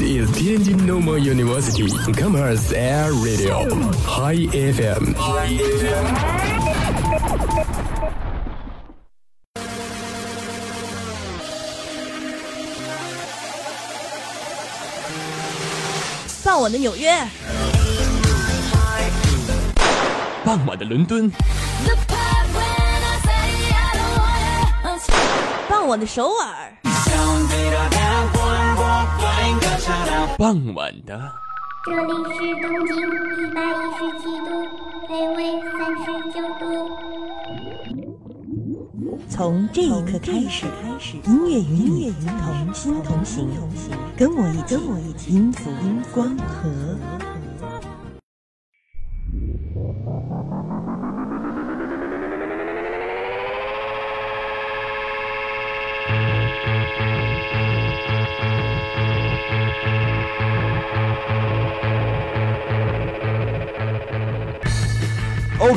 is Tianjin Normal University Commerce Air Radio High FM。傍晚的纽约，傍晚的伦敦，傍晚的首尔，傍晚的这里是东京一百一十七度，北纬三十九度。从这一刻开始，音乐与你同心同行，跟我一起，跟我一起，音符光合。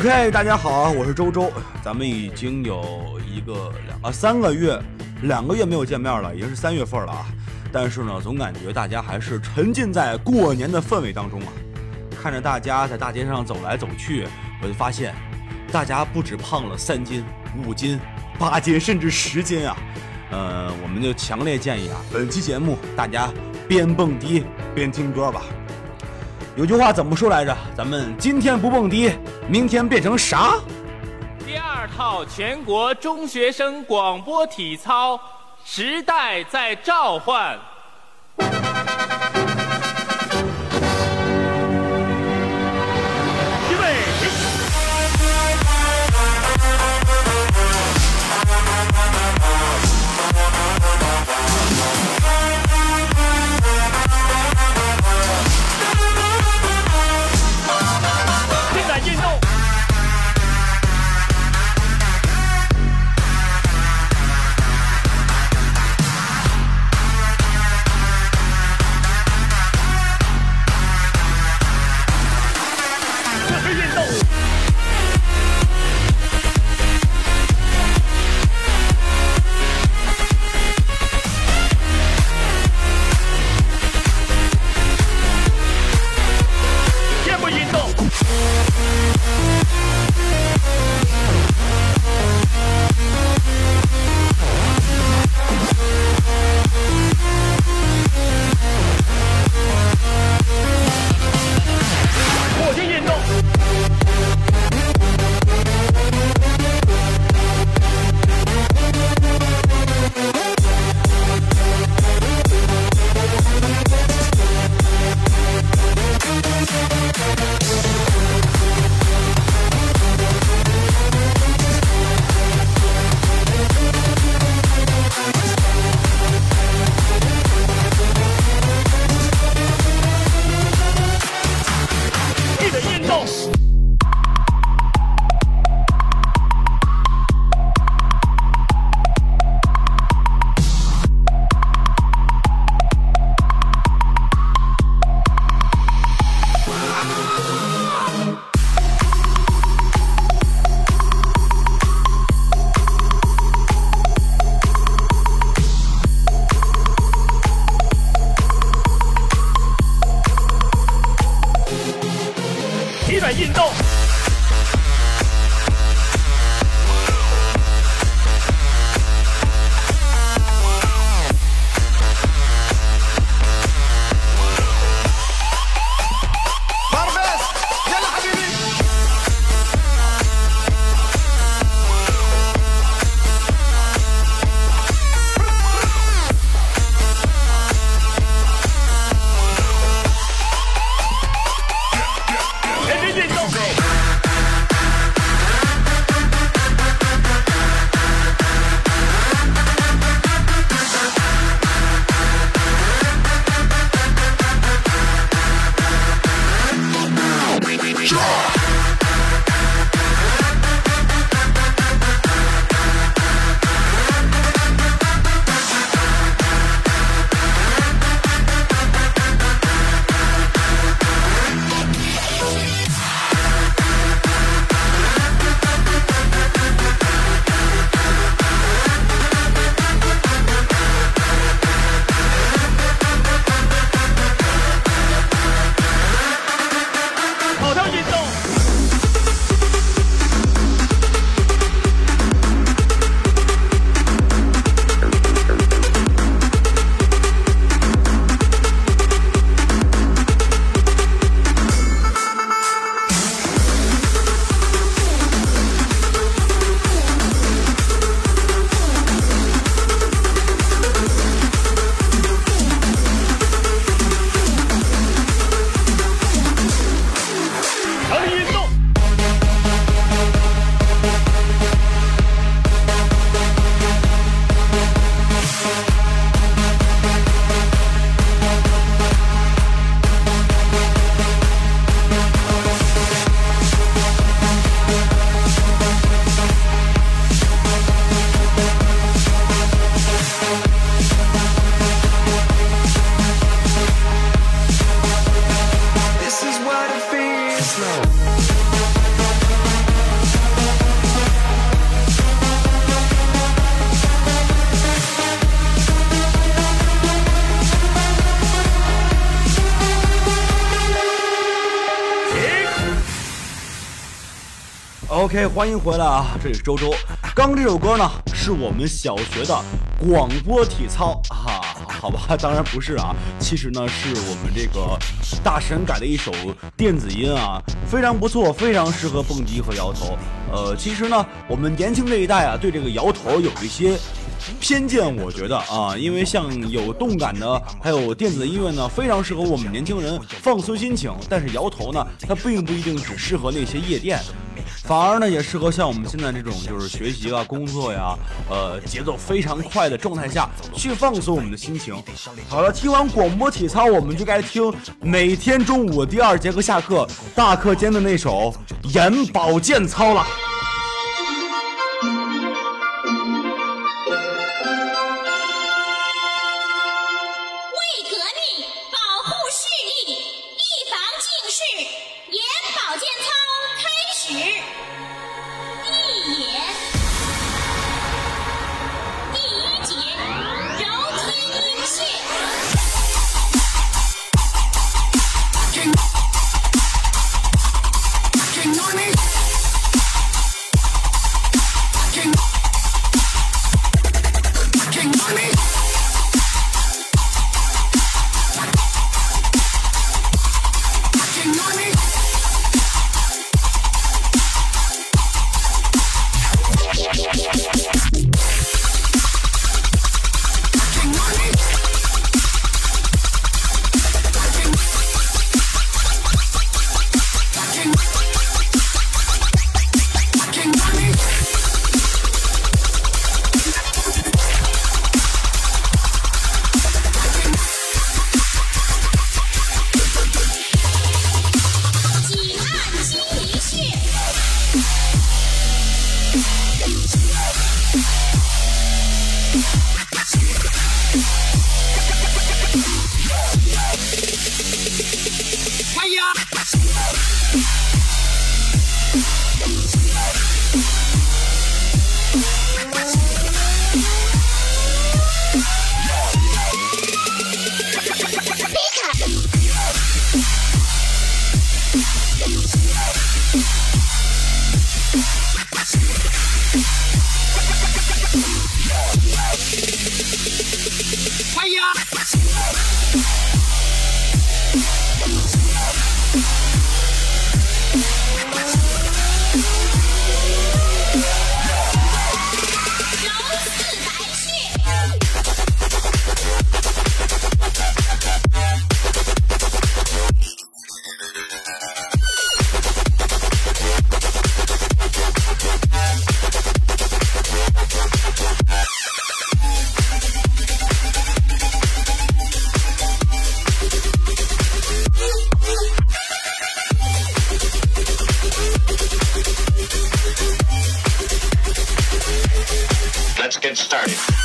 OK，大家好，我是周周，咱们已经有一个两啊三个月，两个月没有见面了，已经是三月份了啊。但是呢，总感觉大家还是沉浸在过年的氛围当中啊。看着大家在大街上走来走去，我就发现，大家不止胖了三斤、五斤、八斤，甚至十斤啊。呃，我们就强烈建议啊，本期节目大家边蹦迪边听歌吧。有句话怎么说来着？咱们今天不蹦迪，明天变成啥？第二套全国中学生广播体操，时代在召唤。OK，欢迎回来啊！这里是周周。刚这首歌呢，是我们小学的广播体操啊，好吧？当然不是啊，其实呢，是我们这个大神改的一首电子音啊，非常不错，非常适合蹦迪和摇头。呃，其实呢，我们年轻这一代啊，对这个摇头有一些。偏见，我觉得啊，因为像有动感的，还有电子音乐呢，非常适合我们年轻人放松心情。但是摇头呢，它并不一定只适合那些夜店，反而呢，也适合像我们现在这种就是学习啊、工作呀，呃，节奏非常快的状态下去放松我们的心情。好了，听完广播体操，我们就该听每天中午第二节课下课大课间的那首眼保健操了。get started.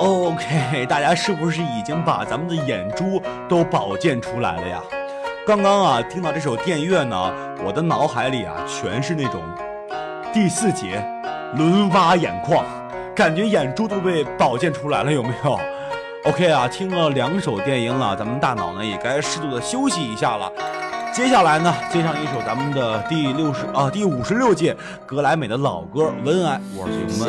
OK，大家是不是已经把咱们的眼珠都保健出来了呀？刚刚啊，听到这首电乐呢，我的脑海里啊，全是那种第四节轮挖眼眶，感觉眼珠都被保健出来了，有没有？OK 啊，听了两首电音了，咱们大脑呢也该适度的休息一下了。接下来呢，接上一首咱们的第六十啊第五十六届格莱美的老歌《温爱》，我是熊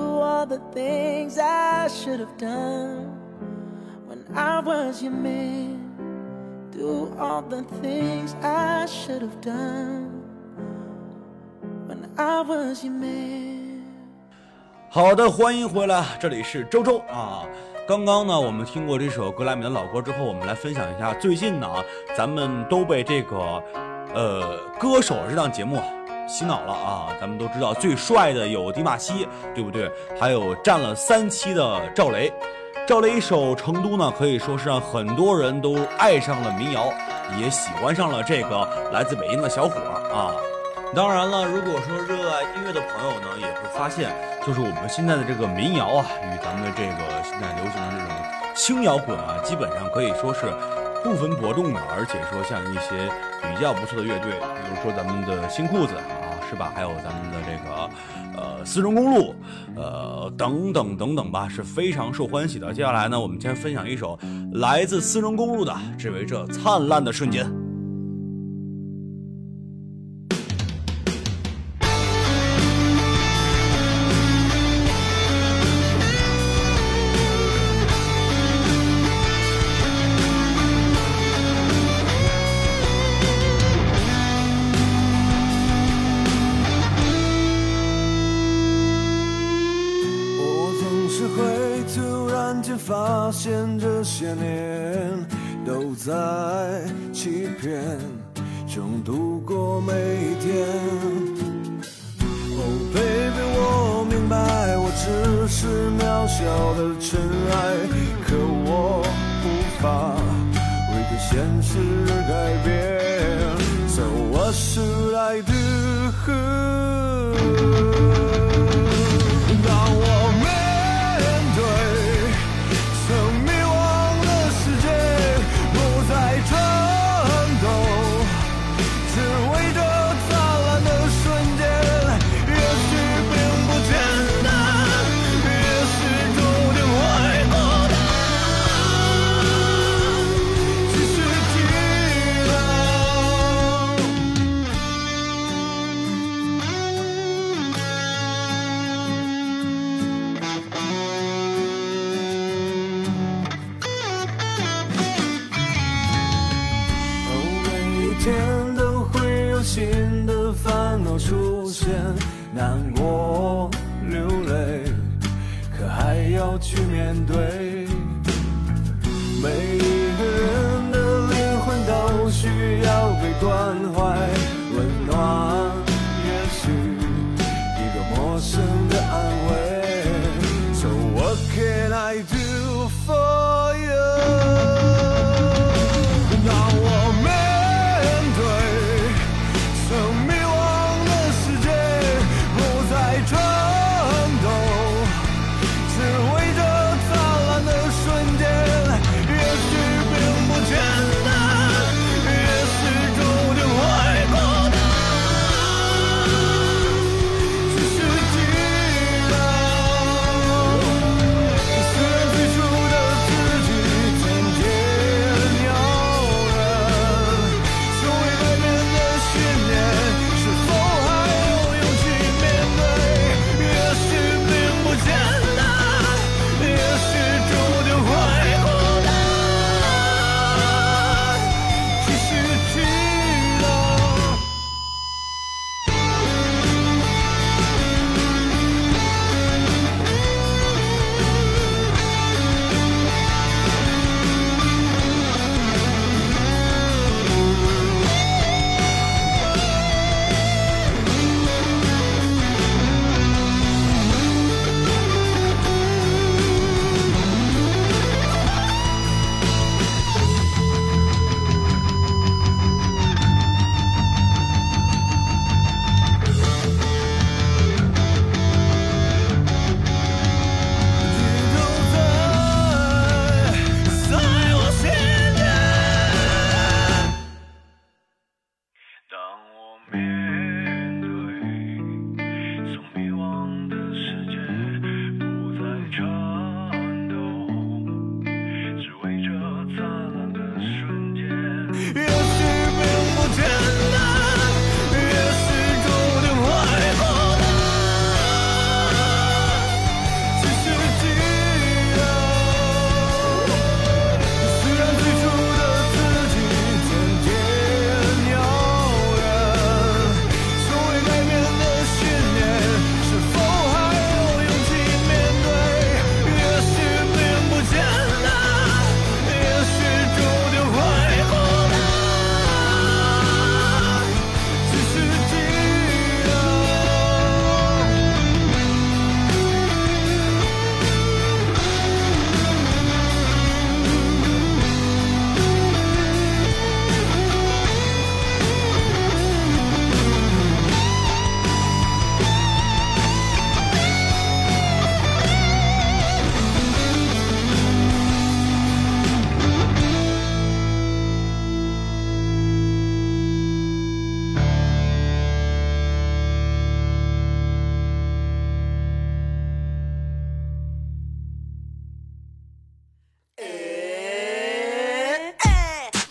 Do all the things I should have done when I was your man. Do all the things I should have done when I was your man. 好的，欢迎回来，这里是周周啊。刚刚呢，我们听过这首格莱美的老歌之后，我们来分享一下最近呢，咱们都被这个呃歌手这档节目洗脑了啊。咱们都知道最帅的有迪玛希，对不对？还有占了三期的赵雷。赵雷一首《成都》呢，可以说是让很多人都爱上了民谣，也喜欢上了这个来自北京的小伙啊。当然了，如果说热爱音乐的朋友呢，也会发现，就是我们现在的这个民谣啊，与咱们的这个现在流行的这种轻摇滚啊，基本上可以说是不分伯仲的。而且说像一些比较不错的乐队，比如说咱们的新裤子啊，是吧？还有咱们的这个呃丝绒公路，呃等等等等吧，是非常受欢喜的。接下来呢，我们先分享一首来自丝绒公路的《只为这灿烂的瞬间》。千年都在欺骗中度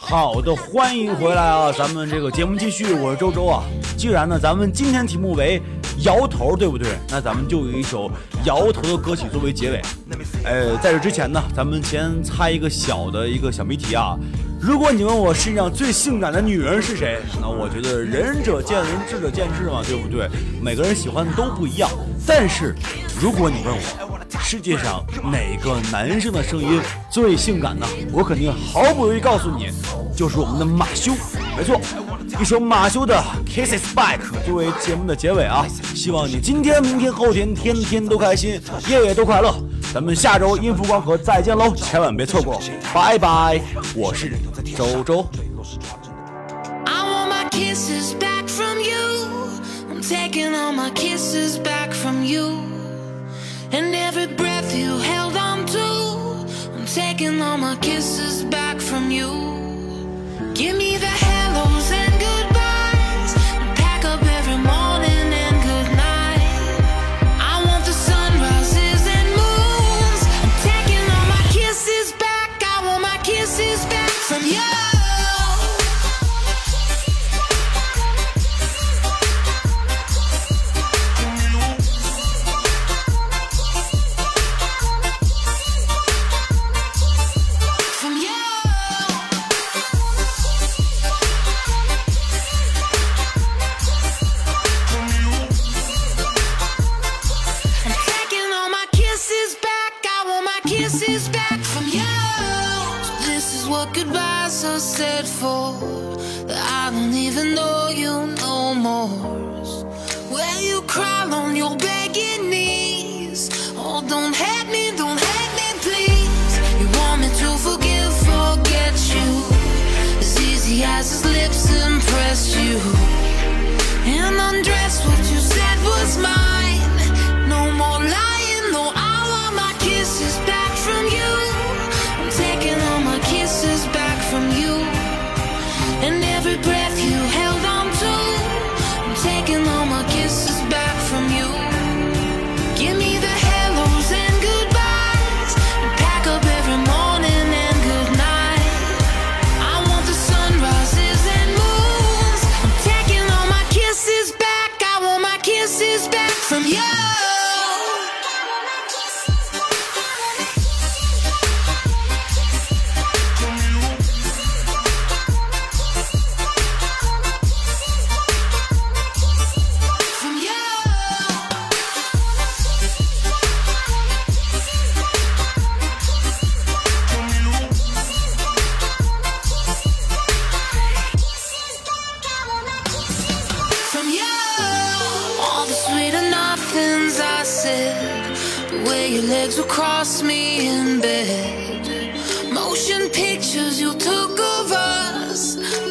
好的，欢迎回来啊！咱们这个节目继续，我是周周啊。既然呢，咱们今天题目为摇头，对不对？那咱们就有一首摇头的歌曲作为结尾。呃，在这之前呢，咱们先猜一个小的一个小谜题啊。如果你问我世界上最性感的女人是谁，那我觉得仁者见仁，智者见智嘛，对不对？每个人喜欢的都不一样。但是，如果你问我世界上哪个男生的声音最性感呢，我肯定毫不犹豫告诉你，就是我们的马修。没错，一首马修的《Kisses Back》作为节目的结尾啊，希望你今天、明天、后天天天都开心，夜夜都快乐。咱们下周音符光合再见喽，千万别错过，拜拜！我是周周。Taking all my kisses back from you. And every breath you held on to, I'm taking all my kisses back from you. Give me the hellos and goodbyes. so sad for that I don't even know you no more. kisses said where your legs would cross me in bed. Motion pictures you took of us.